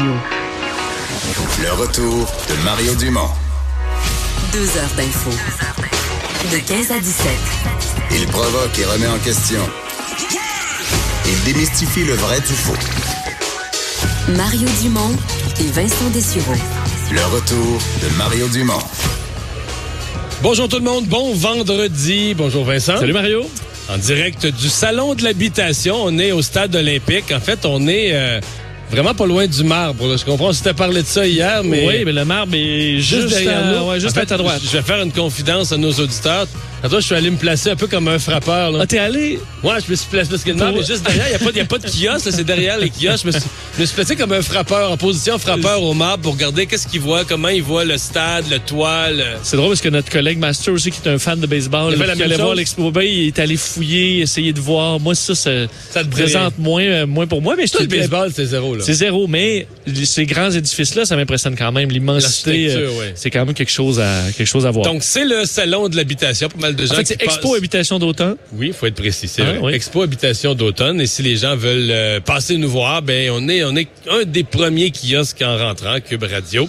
Radio. Le retour de Mario Dumont. Deux heures d'info. De 15 à 17. Il provoque et remet en question. Il démystifie le vrai du faux. Mario Dumont et Vincent Dessureau. Le retour de Mario Dumont. Bonjour tout le monde, bon vendredi. Bonjour Vincent. Salut Mario. En direct du Salon de l'Habitation, on est au Stade olympique. En fait, on est euh, vraiment pas loin du marbre. Là. Je comprends, on s'était parlé de ça hier, mais... Oui, mais le marbre est juste, derrière à, nous. ouais, juste En à ta droite. Je vais faire une confidence à nos auditeurs. Attends, je suis allé me placer un peu comme un frappeur. Là. Ah, t'es allé? Ouais, je me suis placé parce que Pour- est juste derrière. Il n'y a, a pas de kiosque, là, c'est derrière les kiosques. Je me, suis, je me suis placé comme un frappeur, en position frappeur au marbre pour regarder qu'est-ce qu'il voit, comment il voit le stade, le toit. le- C'est drôle parce que notre collègue Master aussi, qui est un fan de baseball, Il la qui voir l'expo, ben, il est allé fouiller, essayer de voir. Moi, ça, ça, Ça te présente moins, euh, moins pour moi, mais je Tout le baseball, c'est zéro. Là. C'est zéro, mais ces grands édifices-là, ça m'impressionne quand même. L'immensité, euh, ouais. c'est quand même quelque chose à, quelque chose à voir. Donc, c'est le salon de l'habitation. Mal de gens en fait, qui c'est Expo passent- Habitation d'automne. Oui, il faut être précis, c'est Ah, oui. Expo Habitation d'automne. Et si les gens veulent euh, passer nous voir, ben on est on est un des premiers kiosques en rentrant, Cube Radio.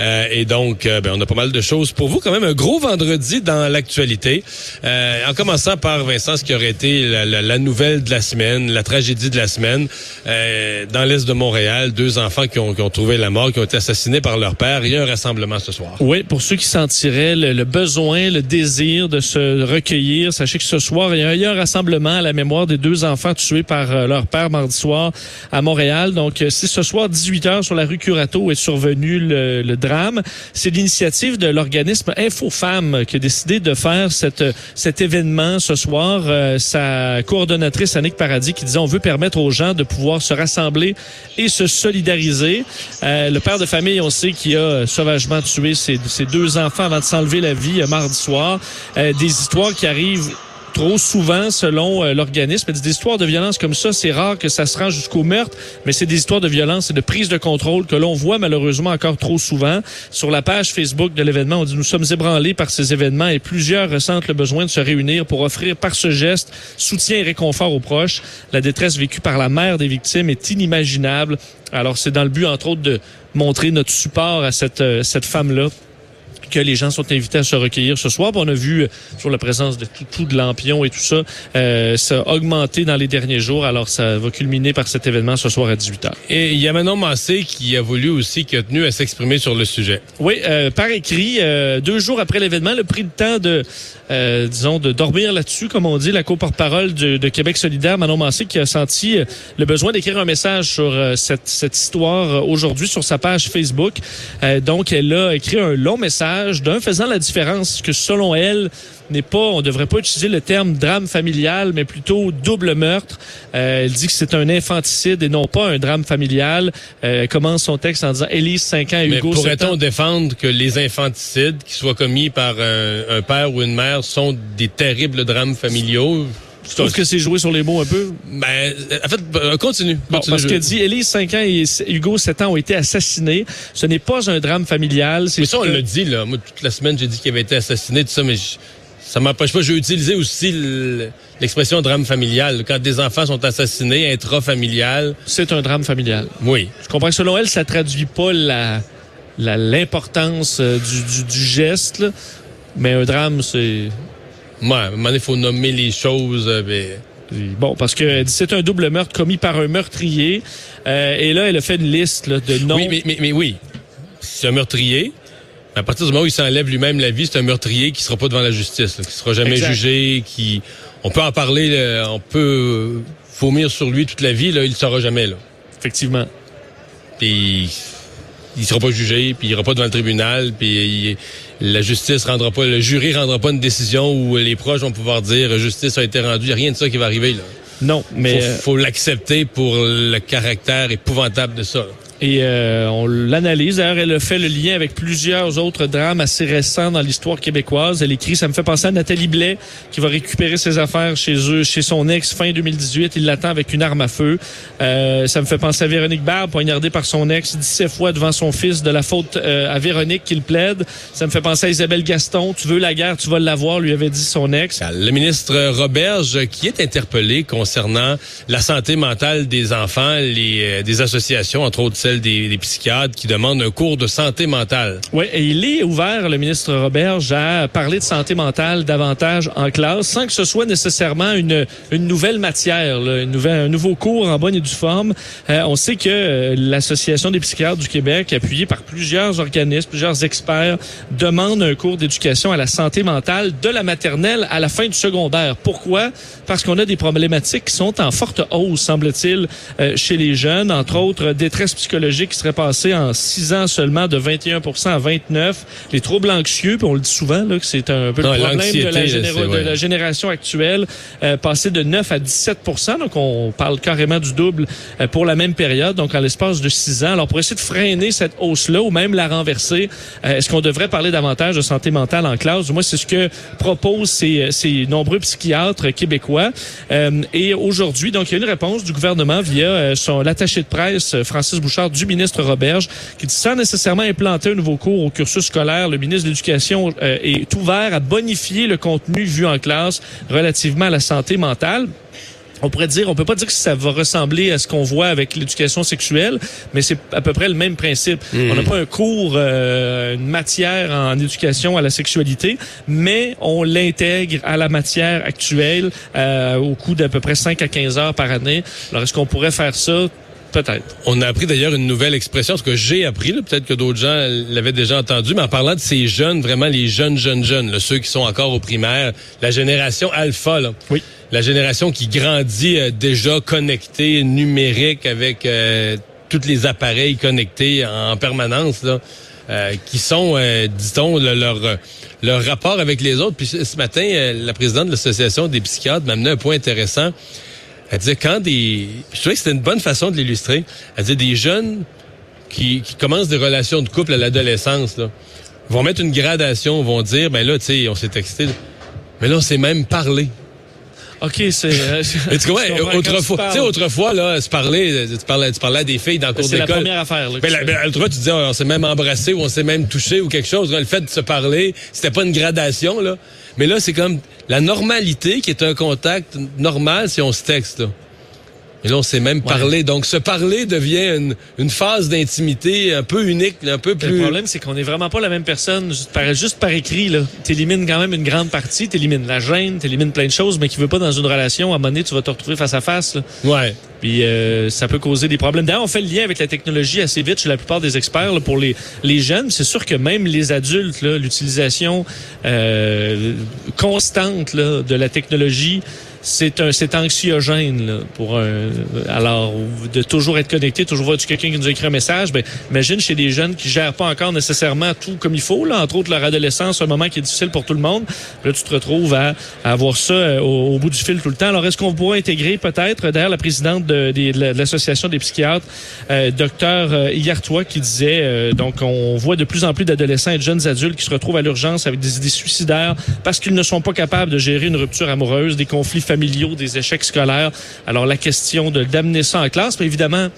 Euh, et donc, euh, ben, on a pas mal de choses pour vous. Quand même, un gros vendredi dans l'actualité. Euh, en commençant par Vincent, ce qui aurait été la, la- la nouvelle de la semaine, la tragédie de la semaine. Euh, dans l'est de Montréal, deux enfants qui ont, qui ont trouvé la mort, qui ont été assassinés par leur père. Il y a un rassemblement ce soir. Oui, pour ceux qui sentiraient le, le besoin, le désir de se recueillir, sachez que ce soir, il y a, un rassemblement à la mémoire des deux enfants tués par euh, leur père mardi soir à Montréal. Donc, euh, c'est ce soir, 18 heures, sur la rue Curato est survenu le, le drame. C'est l'initiative de l'organisme Info Femmes qui a décidé de faire cette, cet événement ce soir. Euh, sa coordonnatrice, Annick Paradis, qui disait on veut permettre aux gens de pouvoir se rassembler et se solidariser. Euh, le père de famille, on sait qu'il a euh, sauvagement tué ses, ses deux enfants avant de s'enlever la vie euh, mardi soir. Euh, histoires qui arrivent trop souvent selon euh, l'organisme. Des histoires de violence comme ça, c'est rare que ça se rend jusqu'au meurtre, mais c'est des histoires de violence et de prise de contrôle que l'on voit malheureusement encore trop souvent. Sur la page Facebook de l'événement, on dit nous sommes ébranlés par ces événements et plusieurs ressentent le besoin de se réunir pour offrir par ce geste soutien et réconfort aux proches. La détresse vécue par la mère des victimes est inimaginable. Alors c'est dans le but entre autres de montrer notre support à cette, euh, cette femme-là que les gens sont invités à se recueillir ce soir. On a vu euh, sur la présence de tout, tout de lampions et tout ça, euh, ça a augmenté dans les derniers jours. Alors, ça va culminer par cet événement ce soir à 18h. Et il y a Manon Massé qui a voulu aussi, qui a tenu à s'exprimer sur le sujet. Oui, euh, par écrit, euh, deux jours après l'événement, le pris le temps de, euh, disons, de dormir là-dessus, comme on dit, la co-porte-parole de, de Québec solidaire, Manon Massé, qui a senti euh, le besoin d'écrire un message sur cette, cette histoire aujourd'hui sur sa page Facebook. Euh, donc, elle a écrit un long message d'un faisant la différence que, selon elle, n'est pas, on devrait pas utiliser le terme drame familial, mais plutôt double meurtre. Euh, elle dit que c'est un infanticide et non pas un drame familial. Euh, elle commence son texte en disant Élise 5 ans, Mais Hugo 7 pourrait-on défendre que les infanticides qui soient commis par un, un père ou une mère sont des terribles drames familiaux? Je trouve que c'est joué sur les mots un peu. Ben, en fait, euh, continue. Bon, continue. parce que dit Élise 5 ans et Hugo 7 ans ont été assassinés. Ce n'est pas un drame familial. Mais ça, on que- l'a dit, là. Moi, toute la semaine, j'ai dit qu'il avait été assassiné, tout ça, mais je- ça m'empêche pas. J'ai utilisé aussi le- l'expression drame familial. Quand des enfants sont assassinés, intrafamilial, c'est un drame familial. oui. Je comprends que selon elle, ça traduit pas la la- l'importance euh, du, du, du geste, là. mais un drame, c'est Ouais, à un moment donné, il faut nommer les choses. euh, ben, Bon, parce que c'est un double meurtre commis par un meurtrier. Euh, et là, elle a fait une liste là, de noms. Oui, mais, mais, mais oui. C'est un meurtrier. À partir du moment où il s'enlève lui-même la vie, c'est un meurtrier qui sera pas devant la justice, là, qui sera jamais Exact. jugé, qui on peut en parler, là, on peut euh, vomir sur lui toute la vie, là, il ne sera jamais là. Effectivement. Puis il sera pas jugé, puis il ira pas devant le tribunal, puis il- la justice rendra pas, le jury rendra pas une décision où les proches vont pouvoir dire justice a été rendue. Il n'y a rien de ça qui va arriver. Là. Non, mais faut, euh, faut l'accepter pour le caractère épouvantable de ça. là. Et euh, on l'analyse. D'ailleurs, elle fait le lien avec plusieurs autres drames assez récents dans l'histoire québécoise. Elle écrit, ça me fait penser à Nathalie Blais, qui va récupérer ses affaires chez eux, chez son ex fin 2018. Il l'attend avec une arme à feu. Euh, ça me fait penser à Véronique Barbe, poignardée par son ex 17 fois devant son fils de la faute euh, à Véronique qu'il plaide. Ça me fait penser à Isabelle Gaston. Tu veux la guerre, tu vas l'avoir, lui avait dit son ex. Le ministre Roberge qui est interpellé concernant la santé mentale des enfants, les, euh, des associations, entre autres des, psychiatres, qui demandent un cours de santé mentale. Oui, il est ouvert, le ministre Roberge, à parler de santé mentale davantage en classe, sans que ce soit nécessairement une, une nouvelle matière, là, une nouvelle, un nouveau cours en bonne et due forme. Euh, on sait que euh, l'Association des psychiatres du Québec, appuyée par plusieurs organismes, plusieurs experts, demande un cours d'éducation à la santé mentale de la maternelle à la fin du secondaire. Pourquoi? Parce qu'on a des problématiques qui sont en forte hausse, semble-t-il, euh, chez les jeunes, entre autres détresse psychologique qui serait passée en six ans seulement de 21 à 29. Les troubles anxieux, puis on le dit souvent, là, que c'est un peu Non, le problème de la, de ouais. la génération actuelle, euh, passé de 9 à 17% donc on parle carrément du double euh, pour la même période, donc en l'espace de six ans. Alors pour essayer de freiner cette hausse-là ou même la renverser, euh, est-ce qu'on devrait parler davantage de santé mentale en classe? Moi, c'est ce que proposent ces, ces nombreux psychiatres québécois. Euh, et aujourd'hui, donc il y a une réponse du gouvernement via euh, son l'attaché de presse euh, Francis Bouchard du ministre Roberge qui dit sans nécessairement implanter un nouveau cours au cursus scolaire, le ministre de l'Éducation euh, est ouvert à bonifier le contenu vu en classe relativement à la santé mentale. On pourrait dire, on peut pas dire que ça va ressembler à ce qu'on voit avec l'éducation sexuelle, mais c'est à peu près le même principe. On n'a pas un cours, euh, une matière en éducation à la sexualité, mais on l'intègre à la matière actuelle euh, au coût d'à peu près 5 à 15 heures par année. Alors, est-ce qu'on pourrait faire ça? Peut-être. On a appris d'ailleurs une nouvelle expression, ce que j'ai appris, peut-être que d'autres gens l'avaient déjà entendu, mais en parlant de ces jeunes, vraiment les jeunes, jeunes, jeunes, là, ceux qui sont encore au primaire, la génération alpha, là. Oui. la génération qui grandit euh, déjà connectée, numérique, avec euh, tous les appareils connectés en permanence, là, euh, qui sont, euh, dit-on, le- leur, leur rapport avec les autres. Puis ce matin, la présidente de l'Association des psychiatres m'a amené un point intéressant. Elle disait quand des... Je trouvais que c'était une bonne façon de l'illustrer. Elle disait des jeunes qui, qui commencent des relations de couple à l'adolescence, vont mettre une gradation, vont dire, ben là, tu sais, on s'est texté, mais là, on s'est même parlé. OK, c'est... euh, Mais tu autrefois, tu sais, autrefois, là, se parler, tu parlais, tu parlais à des filles dans le cours C'est la d'école. première affaire. Là, que Ben, tu la, fais. ben, l'autre fois, tu disais, on s'est même embrassé ou on s'est même touché ou quelque chose. Le fait de se parler, c'était pas une gradation, là. Mais là, c'est comme la normalité qui est un contact normal si on se texte, là. Et là, on s'est même parlé. Donc, se parler devient une, une phase d'intimité un peu unique, un peu Le plus... problème, c'est qu'on n'est vraiment pas la même personne juste par, juste par écrit. là. T'élimines quand même une grande partie, t'élimines la gêne, t'élimines plein de choses, mais qui veut pas dans une relation, à un moment donné, tu vas te retrouver face à face. là. Ouais. Puis euh, ça peut causer des problèmes. D'ailleurs, on fait le lien avec la technologie assez vite chez la plupart des experts là, pour les, les jeunes. C'est sûr que même les adultes, là, l'utilisation euh, constante là, de la technologie, c'est un c'est anxiogène là, pour un alors de toujours être connecté, toujours voir quelqu'un qui nous écrit un message. Ben imagine chez des jeunes qui gèrent pas encore nécessairement tout comme il faut là, entre autres leur adolescence, un moment qui est difficile pour tout le monde. Là, tu te retrouves à, à avoir ça euh, au, au bout du fil tout le temps. Alors est-ce qu'on pourrait intégrer peut-être d'ailleurs la présidente de, de de l'association des psychiatres, euh, docteur euh, Hyartois, qui disait euh, donc on voit de plus en plus d'adolescents et de jeunes adultes qui se retrouvent à l'urgence avec des idées suicidaires parce qu'ils ne sont pas capables de gérer une rupture amoureuse, des conflits familiaux, des échecs scolaires. Alors la question de d'amener ça en classe, mais évidemment.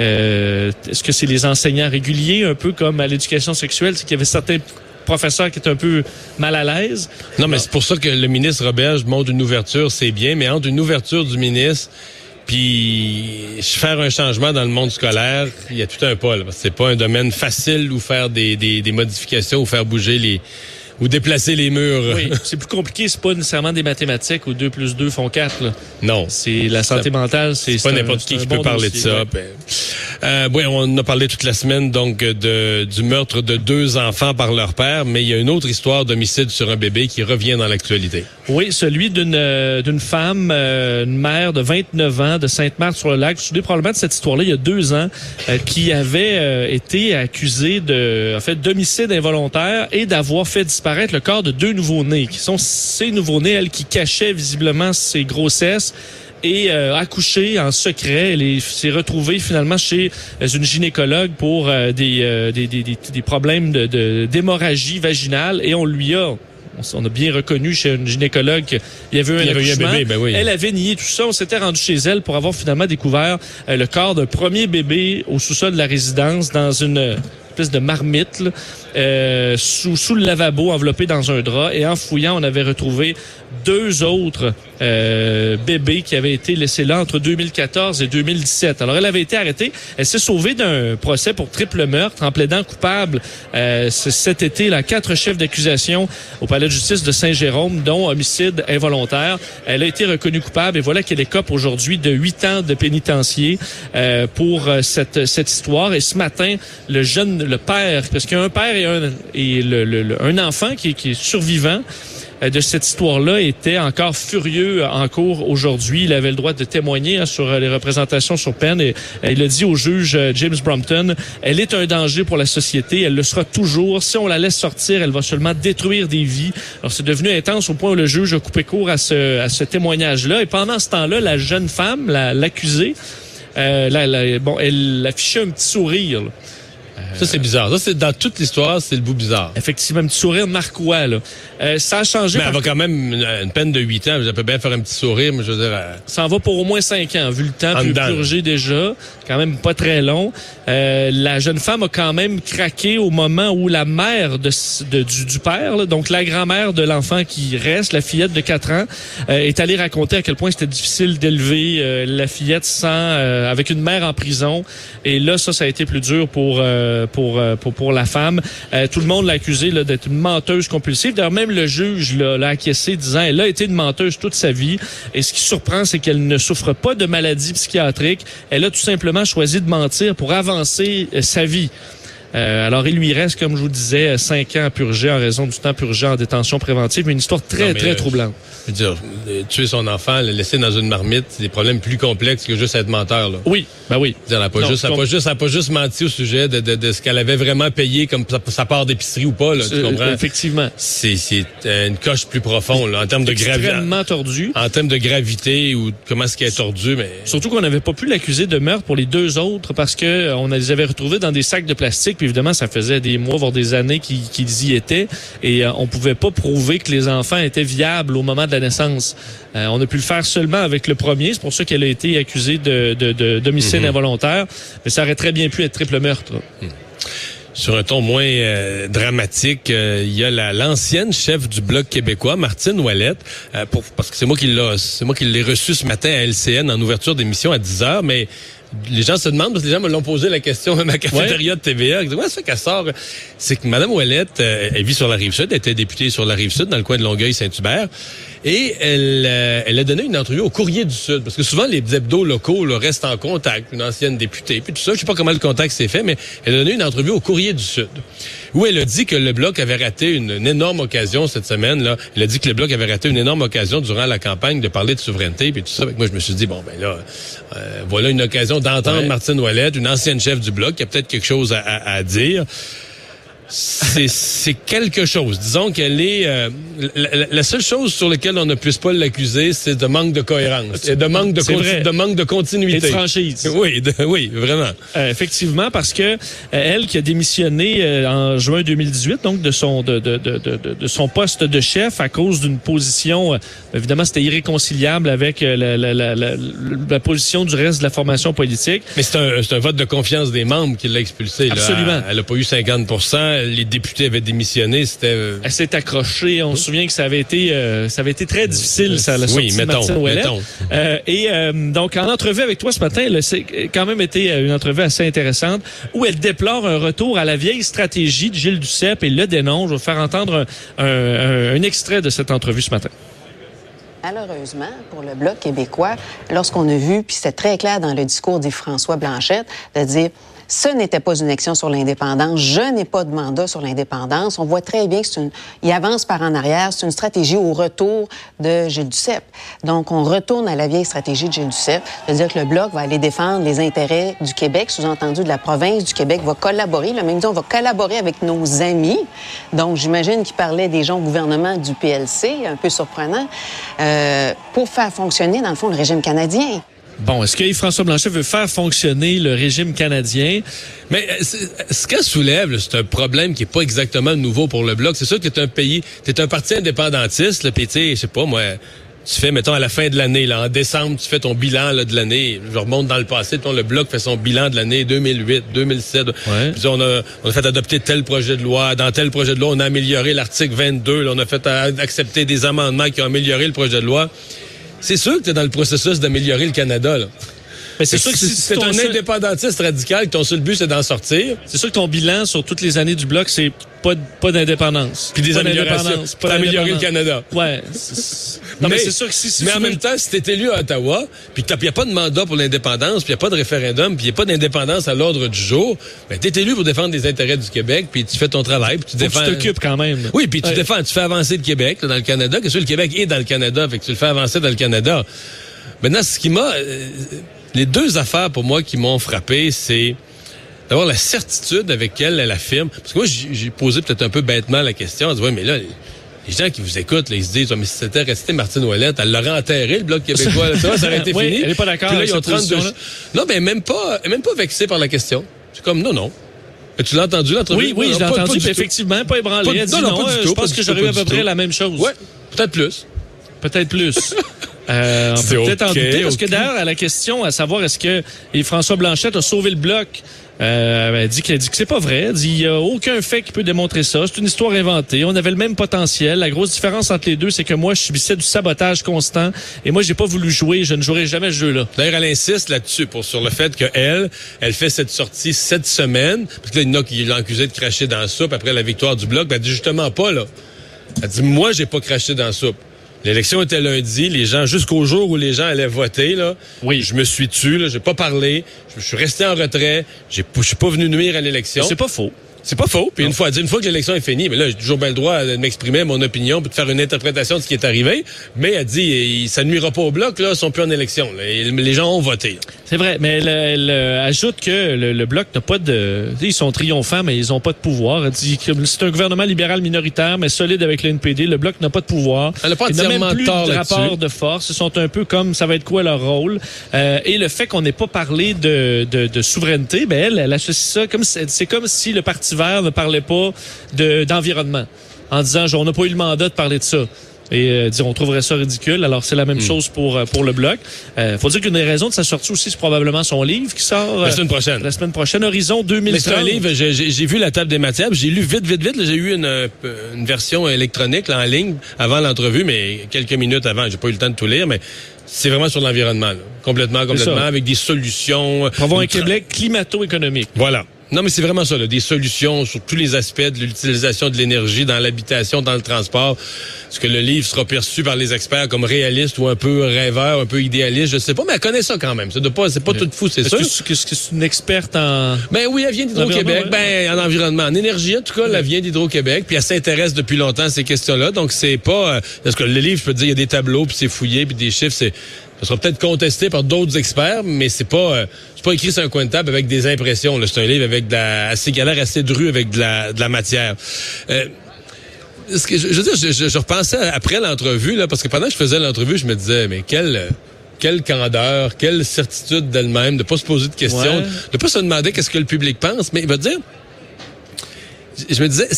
euh, Est-ce que c'est les enseignants réguliers, un peu comme à l'éducation sexuelle, c'est qu'il y avait certains professeurs qui étaient un peu mal à l'aise. Non, mais c'est pour ça que le ministre Roberge montre une ouverture, c'est bien, mais entre une ouverture du ministre puis faire un changement dans le monde scolaire, il y a tout un pas. c'est pas un domaine facile où faire des, des, des modifications ou faire bouger les ou déplacer les murs. Oui, c'est plus compliqué, c'est pas nécessairement des mathématiques où 2 plus 2 font 4. Là. Non. C'est la santé mentale, c'est pas n'importe qui qui bon peut parler de ça. ouais. Ben, euh, oui, on a parlé toute la semaine donc de, du meurtre de deux enfants par leur père, mais il y a une autre histoire d'homicide sur un bébé qui revient dans l'actualité. Oui, celui d'une euh, d'une femme, euh, une mère de 29 ans de Sainte-Marthe-sur-le-Lac. Souvenez probablement de cette histoire-là il y a deux ans, euh, qui avait euh, été accusée de, en fait, d'homicide involontaire et d'avoir fait disparaître le corps de deux nouveau-nés, qui sont ces nouveau-nés, elle, qui cachaient visiblement ses grossesses et euh, accouché en secret. Elle est- s'est retrouvée finalement chez euh, une gynécologue pour euh, des, euh, des, des, des- des problèmes de- de- d'hémorragie vaginale et on lui a on a bien reconnu chez une gynécologue qu'il y avait eu un Il y avait eu un bébé, ben oui. Elle avait nié tout ça. On s'était rendu chez elle pour avoir finalement découvert euh, le corps d'un premier bébé au sous-sol de la résidence dans une espèce de marmite là, euh, sous, sous le lavabo enveloppé dans un drap. Et en fouillant, on avait retrouvé deux autres euh, bébés qui avaient été laissés là entre 2014 et 2017. Alors, elle avait été arrêtée. Elle s'est sauvée d'un procès pour triple meurtre en plaidant coupable euh, cet été. Là, quatre chefs d'accusation au palais de justice de Saint-Jérôme, dont homicide involontaire. Elle a été reconnue coupable et voilà qu'elle écope aujourd'hui de huit ans de pénitencier euh, pour euh, cette, cette histoire. Et ce matin, le jeune, le père, parce qu'il y a un père et un, et le, le- le- un enfant qui, qui est survivant, euh, de cette histoire-là était encore furieux euh, en cours aujourd'hui. Il avait le droit de témoigner hein, sur euh, les représentations sur peine et il a dit au juge James Brompton, elle est un danger pour la société, elle le sera toujours. Si on la laisse sortir, elle va seulement détruire des vies. Alors c'est devenu intense au point où le juge a coupé court à ce, à ce témoignage-là. Et pendant ce temps-là, la jeune femme, la- l'accusée, euh, la- la- bon, elle affichait un petit sourire. là. Ça, c'est bizarre. Ça, c'est dans toute l'histoire, c'est le bout bizarre. Effectivement, un petit sourire narquois. Là. Euh, ça a changé. Mais elle va quand même une, peine de 8 ans. Elle peut bien faire un petit sourire, mais je veux dire... euh, Ça en va pour au moins cinq ans, vu le temps purgé déjà, quand même pas très long. Euh, la jeune femme a quand même craqué au moment où la mère de, de- du, du père, là, donc la grand-mère de l'enfant qui reste, la fillette de 4 ans, euh, est allée raconter à quel point c'était difficile d'élever euh, la fillette sans euh, avec une mère en prison. Et là, ça, ça a été plus dur pour euh, pour, euh, pour pour la femme. Euh, tout le monde l'a accusée d'être une menteuse compulsive. D'ailleurs, même le juge l'a acquiescé, disant elle a été une menteuse toute sa vie. Et ce qui surprend, c'est qu'elle ne souffre pas de maladie psychiatrique. Elle a tout simplement choisi de mentir pour avancer euh, sa vie. Euh, alors, il lui reste, comme je vous disais, cinq ans à purger en raison du temps purgé en détention préventive. Une histoire très, Non, mais, très euh, troublante. je veux dire, euh, tuer son enfant, le laisser dans une marmite, c'est des problèmes plus complexes que juste être menteur. Là. Oui, ben oui. Dire, Elle n'a pas, Non, juste, elle a je pas juste, elle a pas juste menti au sujet de, de, de ce qu'elle avait vraiment payé comme sa, sa part d'épicerie ou pas. Là, tu Euh, comprends? Effectivement. C'est une coche plus profonde là, en termes de gravité. Extrêmement tordu. En termes de gravité ou comment est-ce qu'elle est tordue, mais Surtout qu'on n'avait pas pu l'accuser de meurtre pour les deux autres parce que on les avait retrouvés dans des sacs de plastique. Puis évidemment, ça faisait des mois, voire des années qu'ils y étaient. Et euh, on pouvait pas prouver que les enfants étaient viables au moment de la naissance. Euh, on a pu le faire seulement avec le premier. C'est pour ça qu'elle a été accusée de, de, de- d'homicide involontaire. Mais ça aurait très bien pu être triple meurtre. Sur un ton moins euh, dramatique, euh, il y a la- l'ancienne chef du Bloc québécois, Martine Ouellette, euh, pour, parce que c'est moi qui l'a, c'est moi qui l'ai reçu ce matin à LCN en ouverture d'émission à 10 heures, mais les gens se demandent, parce que les gens me l'ont posé la question à ma cafétéria de TVA, comment ça fait qu'elle sort? C'est que Mme Ouellette, euh, elle vit sur la Rive-Sud, elle était députée sur la Rive-Sud, dans le coin de Longueuil-Saint-Hubert, et elle, euh, elle a donné une entrevue au Courrier du Sud, parce que souvent les hebdos locaux là, restent en contact, une ancienne députée, puis tout ça, je sais pas comment le contact s'est fait, mais elle a donné une entrevue au Courrier du Sud, où elle a dit que le Bloc avait raté une, une énorme occasion cette semaine. là. Elle a dit que le Bloc avait raté une énorme occasion durant la campagne de parler de souveraineté, puis tout ça. Moi, je me suis dit, bon, ben là, euh, voilà une occasion d'entendre Ouais. Martine Ouellette, une ancienne chef du Bloc, qui a peut-être quelque chose à, à- à dire c'est quelque chose. Disons qu'elle est euh, la, seule chose sur laquelle on ne puisse pas l'accuser, c'est de manque de cohérence et de manque de, C'est conti- vrai. de manque de continuité. Et de franchise. Oui, de- oui, vraiment. Euh, effectivement, parce que euh, elle qui a démissionné en juin 2018, donc de son de, de, de, de, de son poste de chef à cause d'une position, évidemment, c'était irréconciliable avec la, position du reste de la formation politique. Mais c'est un, vote de confiance des membres qui l'a expulsé. là. Absolument. Elle n'a pas eu 50 les députés avaient démissionné, c'était... euh, Elle s'est accrochée. On se souvient que ça avait été, euh, ça avait été très difficile, ça, la Oui, sortie de mettons, Martine Ouellet. mettons. Euh, et euh, donc, en entrevue avec toi ce matin, c'est quand même été une entrevue assez intéressante où elle déplore un retour à la vieille stratégie de Gilles Duceppe et le dénonce. Je vais vous faire entendre un, un- un extrait de cette entrevue ce matin. Malheureusement, pour le Bloc québécois, lorsqu'on a vu, puis c'était très clair dans le discours d'Yves-François Blanchette, de dire ce n'était pas une action sur l'indépendance, je n'ai pas de mandat sur l'indépendance. On voit très bien que avance par en arrière, c'est une stratégie au retour de Gilles Duceppe. Donc, on retourne à la vieille stratégie de Gilles Duceppe, de dire que le Bloc va aller défendre les intérêts du Québec, sous-entendu de la province du Québec, va collaborer, a même dit on va collaborer avec nos amis. Donc, j'imagine qu'il parlait des gens au gouvernement du PLC, un peu surprenant, euh, pour faire fonctionner, dans le fond, le régime canadien. Bon, est-ce que Yves-François Blanchet veut faire fonctionner le régime canadien? Mais euh, c'est- ce qu'elle soulève, c'est un problème qui est pas exactement nouveau pour le Bloc. C'est sûr que t'es un pays, t'es un parti indépendantiste, là, tu sais, je sais pas, moi, tu fais, mettons, à la fin de l'année, là, en décembre, tu fais ton bilan là, de l'année. Je remonte dans le passé, ton, le Bloc fait son bilan de l'année 2008, 2007. Puis on a, on a fait adopter tel projet de loi. Dans tel projet de loi, on a amélioré l'article 22. là, on a fait euh, accepter des amendements qui ont amélioré le projet de loi. C'est sûr que tu es dans le processus d'améliorer le Canada. Là. Mais c'est sûr que si si c'est ton un seul- indépendantiste radical, que ton seul but, c'est d'en sortir. C'est sûr que ton bilan sur toutes les années du bloc, c'est pas, pas d'indépendance. Puis des Pas améliorations pas améliorer le. Canada. Ouais. Non, mais, c'est sûr que si, si mais en veux- même temps, si t'es élu à Ottawa, puis qu'il n'y a pas de mandat pour l'indépendance, puis il n'y a pas de référendum, puis il n'y a pas d'indépendance à l'ordre du jour, ben t'es élu pour défendre les intérêts du Québec, puis tu fais ton travail, puis tu faut que défends... tu t'occupes quand même. Oui, puis tu Ouais. défends, tu fais avancer le Québec là, dans le Canada. Que le Québec est dans le Canada, fait que tu le fais avancer dans le Canada. Maintenant, ce qui m'a... les deux affaires pour moi qui m'ont frappé, c'est d'avoir la certitude avec laquelle elle affirme. Parce que moi, j'ai posé peut-être un peu bêtement la question. On dit, ouais, mais là, les gens qui vous écoutent, là, ils se disent, Ouais, mais si c'était resté Martine Ouellette, elle l'aurait enterré, le Bloc québécois. Là, ça, ça aurait été Oui, fini. elle est pas d'accord là, avec cette 32 position-là. Non, mais même pas, même pas vexée par la question. C'est comme, non, non. Mais tu l'as entendu, l'entrevue? Oui, oui, Non, je l'ai pas- pas entendu, du puis tout. effectivement, pas ébranlé. Pas non, non, non, pas du euh, tout, je pas pense que j'aurais eu pas à peu près tout. la même chose. Ouais, peut-être plus. Peut-être plus. Euh, on peut peut-être en douter, parce que d'ailleurs, à la question à savoir est-ce que et François Blanchette a sauvé le bloc, euh, elle dit qu'elle dit que c'est pas vrai. Elle dit il y a aucun fait qui peut démontrer ça. C'est une histoire inventée. On avait le même potentiel. La grosse différence entre les deux, c'est que moi, je subissais du sabotage constant et moi, j'ai pas voulu jouer. Je ne jouerai jamais ce jeu-là. D'ailleurs, elle insiste là-dessus pour sur le fait qu'elle, elle fait cette sortie cette semaine, parce que là, il y en a qui l'ont accusé de cracher dans la soupe après la victoire du bloc. Ben, elle dit justement pas, là. Elle dit, moi, j'ai pas craché dans la soupe. L'élection était lundi, les gens, jusqu'au jour où les gens allaient voter, là. Oui. Je me suis tu, là, j'ai pas parlé, je suis resté en retrait, j'ai je suis pas venu nuire à l'élection. C'est pas faux. C'est pas faux. Puis une fois, une fois que l'élection est finie, mais là, j'ai toujours bien le droit de m'exprimer mon opinion, puis de faire une interprétation de ce qui est arrivé. Mais elle dit, ça nuira pas au bloc, là, ils sont plus en élection. là. Les gens ont voté. C'est vrai, mais elle, elle, ajoute que le, le bloc n'a pas de. Ils sont triomphants, mais ils n'ont pas de pouvoir. Elle dit que c'est un gouvernement libéral minoritaire, mais solide avec le NPD. Le bloc n'a pas de pouvoir. Elle pas Il n'a entièrement même plus de rapport de force. Ils sont un peu comme ça va être quoi leur rôle? Euh, et le fait qu'on n'ait pas parlé de, de, de souveraineté, ben elle, elle associe ça comme c'est comme si le Parti ne parlait pas de d'environnement en disant on n'a pas eu le mandat de parler de ça. Et euh, dire on trouverait ça ridicule. Alors c'est la même Hmm. chose pour euh, pour le bloc. Euh, faut dire qu'une des raisons de sa sortie aussi, c'est probablement son livre qui sort La euh, semaine prochaine. la semaine prochaine, Horizon Mais 2030. c'est un livre, j'ai- vu la table des matières, j'ai lu vite, vite, vite. J'ai eu une, une version électronique là, en ligne avant l'entrevue, mais quelques minutes avant. J'ai pas eu le temps de tout lire, mais c'est vraiment sur l'environnement. là. Complètement, complètement, avec des solutions. Pour avoir un Québec climato-économique. Voilà. Non, mais c'est vraiment ça, là, des solutions sur tous les aspects de l'utilisation de l'énergie dans l'habitation, dans le transport. Est-ce que le livre sera perçu par les experts comme réaliste ou un peu rêveur, un peu idéaliste? Je sais pas, mais elle connaît ça quand même. C'est pas, c'est pas tout fou, c'est Est-ce sûr. que c'est- que c'est une experte en... Ben oui, elle vient d'Hydro-Québec. Ben, en environnement. En énergie, en tout cas, elle vient d'Hydro-Québec. Puis elle s'intéresse depuis longtemps à ces questions-là. Donc, c'est pas... euh, parce que le livre, je peux te dire, il y a des tableaux, puis c'est fouillé, puis des chiffres, c'est... Ça sera peut-être contesté par d'autres experts, mais c'est pas... euh, c'est pas écrit sur un coin de table avec des impressions. C'est un livre avec de la... assez galère, assez dru avec de la, de la matière. Euh, ce que je, je veux dire, je, je- je repensais après l'entrevue, là, parce que pendant que je faisais l'entrevue, je me disais, mais quelle... Quelle candeur, quelle certitude d'elle-même, de pas se poser de questions, Ouais. de pas se demander qu'est-ce que le public pense, mais il va dire, je- je me disais,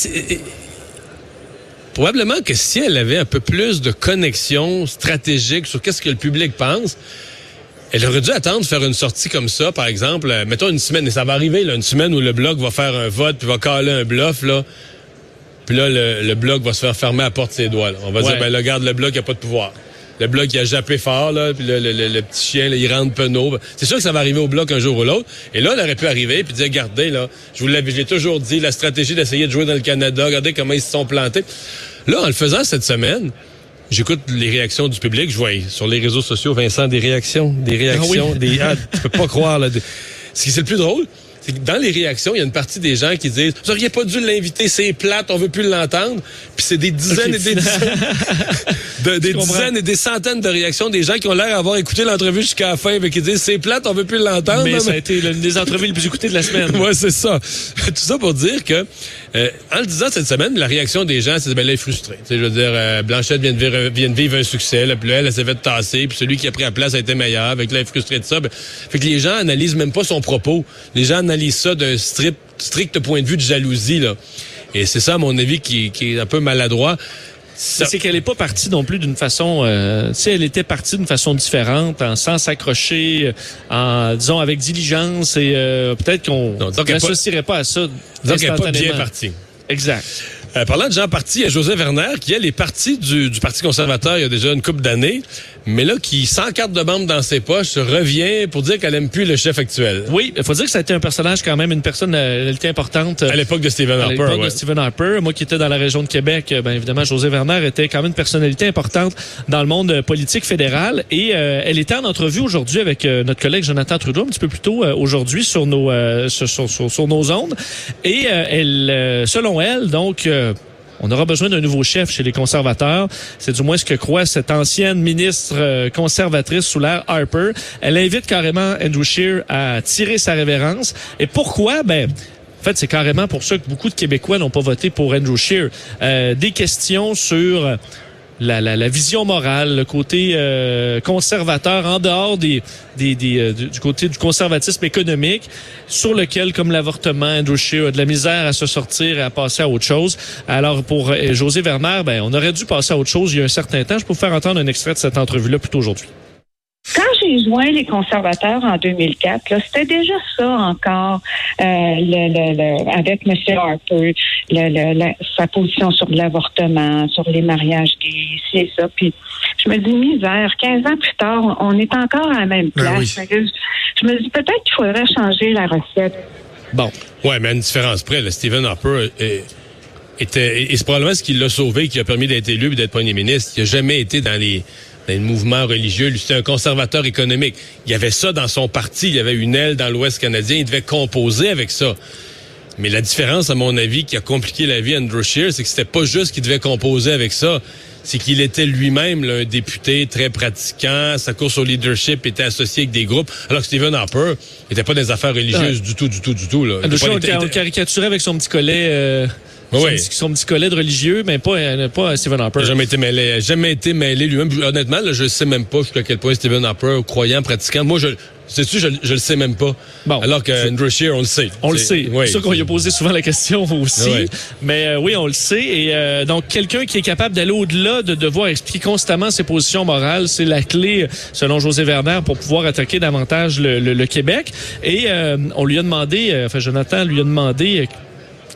probablement que si elle avait un peu plus de connexion stratégique sur qu'est-ce que le public pense, Elle aurait dû attendre de faire une sortie comme ça, par exemple, euh, mettons une semaine, et ça va arriver, là, une semaine où le bloc va faire un vote, puis va caler un bluff, là. Puis là, le, le bloc va se faire fermer à la porte de ses doigts. là. On va Ouais. dire, ben là, regarde, le bloc, il a pas de pouvoir. Le bloc, il a jappé fort, là, puis le, le- le- petit chien, là, il rentre penaud. C'est sûr que ça va arriver au bloc un jour ou l'autre. Et là, elle aurait pu arriver puis dire, regardez, là, je vous l'avais, je l'ai toujours dit, la stratégie d'essayer de jouer dans le Canada, regardez comment ils se sont plantés. Là, en le faisant cette semaine, j'écoute les réactions du public, je vois sur les réseaux sociaux, Vincent, des réactions, des réactions, oui. des, ah, tu peux pas croire, là. Ce qui c'est le plus drôle, dans les réactions, il y a une partie des gens qui disent Vous auriez pas dû l'inviter, c'est plate, on veut plus l'entendre. Puis c'est des dizaines et des dizaines, de- des dizaines et des centaines de réactions des gens qui ont l'air d'avoir écouté l'entrevue jusqu'à la fin, mais qui disent c'est plate, on veut plus l'entendre. Mais ça a été l'une des entrevues les plus écoutées de la semaine. Ouais, c'est ça. Tout ça pour dire que, euh, en le disant cette semaine, la réaction des gens, c'est ben là, elle est frustrée. Je veux dire, euh, Blanchette vient de, vivre, vient de vivre un succès, là, puis là, elle, elle s'est fait tasser, puis celui qui a pris la place a été meilleur, avec là, elle est frustrée de ça. Ben, fait que les gens analysent même pas son propos. Les gens analysent ça d'un strict, point de vue de jalousie, là. Et c'est ça, à mon avis, qui, qui est un peu maladroit. Ça- C'est qu'elle n'est pas partie non plus d'une façon, euh, tu sais, elle était partie d'une façon différente, en, sans s'accrocher, en disons avec diligence et euh, peut-être qu'on est pas- n'associerait pas à ça. donc, elle n'est pas bien partie. Exact. Euh, parlant de gens partis, il y a José Werner qui, elle, est parti du, du Parti conservateur il y a déjà une couple d'années, mais là, qui, sans carte de membre dans ses poches, revient pour dire qu'elle aime plus le chef actuel. Oui, il faut dire que ça a été un personnage quand même, une personnalité importante. euh, À l'époque de Stephen à Harper, l'époque ouais. de Stephen Harper. Moi qui étais dans la région de Québec, ben évidemment, José Werner était quand même une personnalité importante dans le monde politique fédéral. Et euh, elle était en entrevue aujourd'hui avec euh, notre collègue Jonathan Trudeau, un petit peu plus tôt euh, aujourd'hui sur nos euh, sur, sur, nos ondes. Et euh, elle, selon elle, donc. On aura besoin d'un nouveau chef chez les conservateurs. C'est du moins ce que croit cette ancienne ministre euh, conservatrice sous Harper. Elle invite carrément Andrew Scheer à tirer sa révérence. Et pourquoi? Ben, en fait, c'est carrément pour ça que beaucoup de Québécois n'ont pas voté pour Andrew Scheer. Euh, des questions sur la, la, la vision morale, le côté euh, conservateur en dehors des, des, des, euh, du côté du conservatisme économique, sur lequel, comme l'avortement, Andrew Scheer a de la misère à se sortir et à passer à autre chose. Alors, pour euh, José Werner, ben, on aurait dû passer à autre chose il y a un certain temps. Je peux vous faire entendre un extrait de cette entrevue-là plutôt aujourd'hui. Quand j'ai joint les conservateurs en 2004, là, c'était déjà ça encore euh, le, le, le- avec M. Harper, la- sa position sur l'avortement, sur les mariages gays, c'est ça. Puis je me dis misère, 15 ans plus tard, on est encore à la même Ben place. oui. Je, me dis peut-être qu'il faudrait changer la recette. Bon. Ouais, mais à une différence près, là, Stephen Harper est- était, et c'est probablement ce qui l'a sauvé, qui a permis d'être élu et d'être premier ministre. Il n'a jamais été dans les, dans les mouvements religieux. Lui, c'était un conservateur économique. Il y avait ça dans son parti. Il y avait une aile dans l'Ouest canadien. Il devait composer avec ça. Mais la différence, à mon avis, qui a compliqué la vie à Andrew Scheer, c'est que c'était pas juste qu'il devait composer avec ça. C'est qu'il était lui-même là, un député très pratiquant. Sa course au leadership était associée avec des groupes. Alors que Stephen Harper n'était pas dans les affaires religieuses du tout, du tout, du tout. Là. Andrew Scheer, on, le caricaturait avec son petit collet... euh, Oui. petit, son petit collet de religieux, mais pas, euh, pas Stephen Harper. Jamais été mêlé, jamais été mêlé lui-même. Honnêtement, là, je sais même pas jusqu'à quel point Stephen Harper, croyant, pratiquant. Moi, je, sais-tu, je, je le sais même pas. Bon. Alors que Andrew Scheer, on le sait. On le sait. oui. C'est sûr qu'on lui a posé souvent la question aussi. Mais euh, oui, on le sait. Et euh, donc, quelqu'un qui est capable d'aller au-delà de devoir expliquer constamment ses positions morales, c'est la clé, selon José Werner, pour pouvoir attaquer davantage le, le- le Québec. Et euh, on lui a demandé, euh, enfin, Jonathan lui a demandé euh,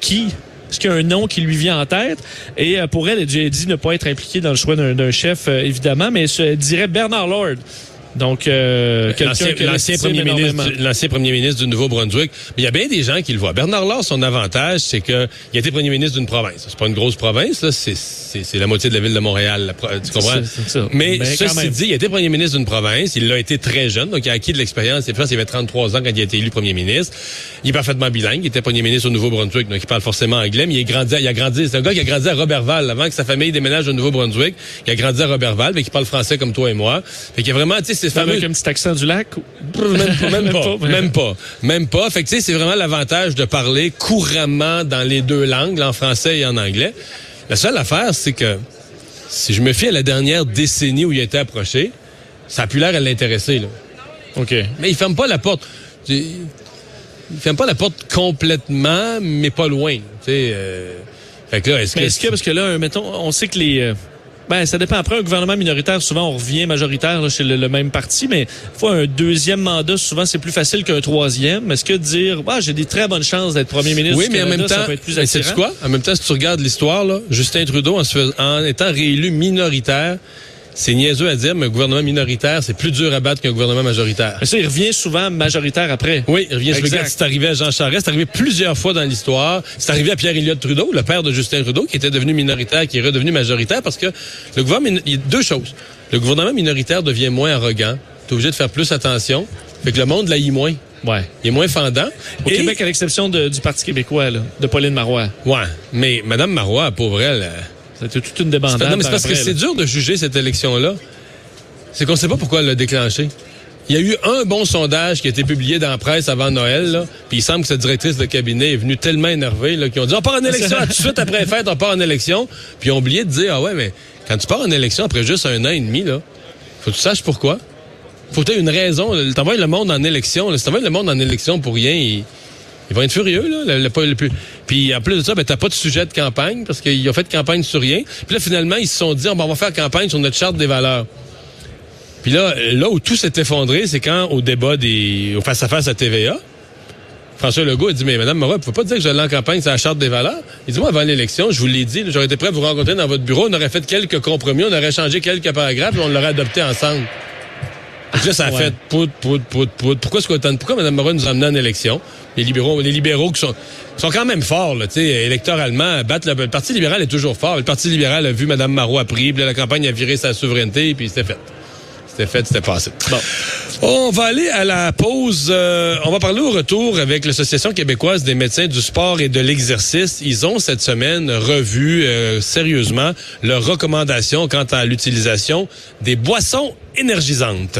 qui est-ce qu'il y a un nom qui lui vient en tête? Et euh, pour elle, elle dit ne pas être impliquée dans le choix d'un d'un chef, euh, évidemment, mais elle dirait Bernard Lord. Donc, euh, L'ancien premier, ministre, l'ancien premier ministre du Nouveau-Brunswick. Mais il y a bien des gens qui le voient. Bernard Laure, son avantage, c'est que il a été premier ministre d'une province. C'est pas une grosse province, là. C'est, la moitié de la ville de Montréal. la pro- tu comprends? Ça, c'est ça. Mais ceci dit, il a été premier ministre d'une province. Il l'a été très jeune. Donc, il a acquis de l'expérience. Qu'il avait 33 ans quand il a été élu premier ministre. Il est parfaitement bilingue. Il était premier ministre au Nouveau-Brunswick. Donc, il parle forcément anglais. Mais il, est grandi, il a grandi, c'est un gars qui a grandi à Robertval. Avant que sa famille déménage au Nouveau-Brunswick, il a grandi à Robertval. Mais qui parle français comme toi et moi. Fait qu'il a vraiment, tu sais, ces fameux Avec un petit accent du lac. même, pas, même, pas, même pas, même pas. Fait que tu sais, c'est vraiment l'avantage de parler couramment dans les deux langues, en français et en anglais. La seule affaire, c'est que si je me fie à la dernière décennie où il a été approché, ça a plus l'air à l'intéresser. là. OK. Mais il ferme pas la porte. Il ferme pas la porte complètement, mais pas loin. Tu sais, euh, fait que là, est-ce que, est-ce que, parce que là, euh, mettons, on sait que les... Ben, ça dépend. Après un gouvernement minoritaire, souvent on revient majoritaire là, chez le, le même parti, mais fois un deuxième mandat, souvent c'est plus facile qu'un troisième. Est-ce que dire, ah, j'ai des très bonnes chances d'être premier ministre Oui, du mais en même ça temps, peut être plus mais attirant? quoi? En même temps, si tu regardes l'histoire, là, Justin Trudeau, en, se fais- en étant réélu minoritaire, c'est niaiseux à dire, mais un gouvernement minoritaire, c'est plus dur à battre qu'un gouvernement majoritaire. Mais ça, il revient souvent majoritaire après. Oui, il revient. C'est arrivé à Jean Charest, c'est arrivé plusieurs fois dans l'histoire. C'est arrivé à Pierre Elliott Trudeau, le père de Justin Trudeau, qui était devenu minoritaire, qui est redevenu majoritaire, parce que le gouvernement, il y a deux choses. Le gouvernement minoritaire devient moins arrogant. T'es obligé de faire plus attention. Fait que le monde l'aïe moins. Ouais. Il est moins fendant. Au Et- Québec, à l'exception du Parti québécois, là, de Pauline Marois. Ouais, mais Madame Marois, pauvre elle, euh, C'était toute une débandade. non, mais c'est parce par que c'est dur de juger cette élection-là. C'est qu'on sait pas pourquoi elle l'a déclenché. Il y a eu un bon sondage qui a été publié dans la presse avant Noël, là, puis il semble que cette directrice de cabinet est venue tellement énervée qu'ils ont dit on part en élection tout de suite après les fêtes, on part en élection, puis ils ont oublié de dire ah ouais mais quand tu pars en élection après juste un an et demi là, faut que tu saches pourquoi. Faut que tu aies une raison. T'envoies le monde en élection. Là. Si t'envoies le monde en élection pour rien, ils, ils vont être furieux, là. Puis en plus de ça, ben, t'as pas de sujet de campagne parce qu'ils ont fait campagne sur rien. Puis là, finalement, ils se sont dit, on va faire campagne sur notre charte des valeurs. Puis là, là où tout s'est effondré, c'est quand, au débat des, au face-à-face à TVA, François Legault a dit, mais Madame Moreau, vous pouvez pas dire que j'allais en campagne sur la charte des valeurs? Il dit, moi, avant l'élection, je vous l'ai dit, j'aurais été prêt à vous rencontrer dans votre bureau, on aurait fait quelques compromis, on aurait changé quelques paragraphes on l'aurait adopté ensemble. Là, ça a Ouais. fait poudre, poudre, poudre, poudre. Pourquoi, est-ce qu'on pourquoi Mme Moreau nous a amené en élection? Les libéraux, les libéraux qui sont, sont quand même forts, là, tu sais, électoralement, battre le, le Parti libéral est toujours fort. Le Parti libéral a vu Mme Marois a pris, puis là, la campagne a viré sa souveraineté, puis c'était fait. C'était fait, c'était passé. Bon. On va aller à la pause. Euh, on va parler au retour avec l'Association québécoise des médecins du sport et de l'exercice. Ils ont cette semaine revu euh, sérieusement leurs recommandations quant à l'utilisation des boissons énergisantes.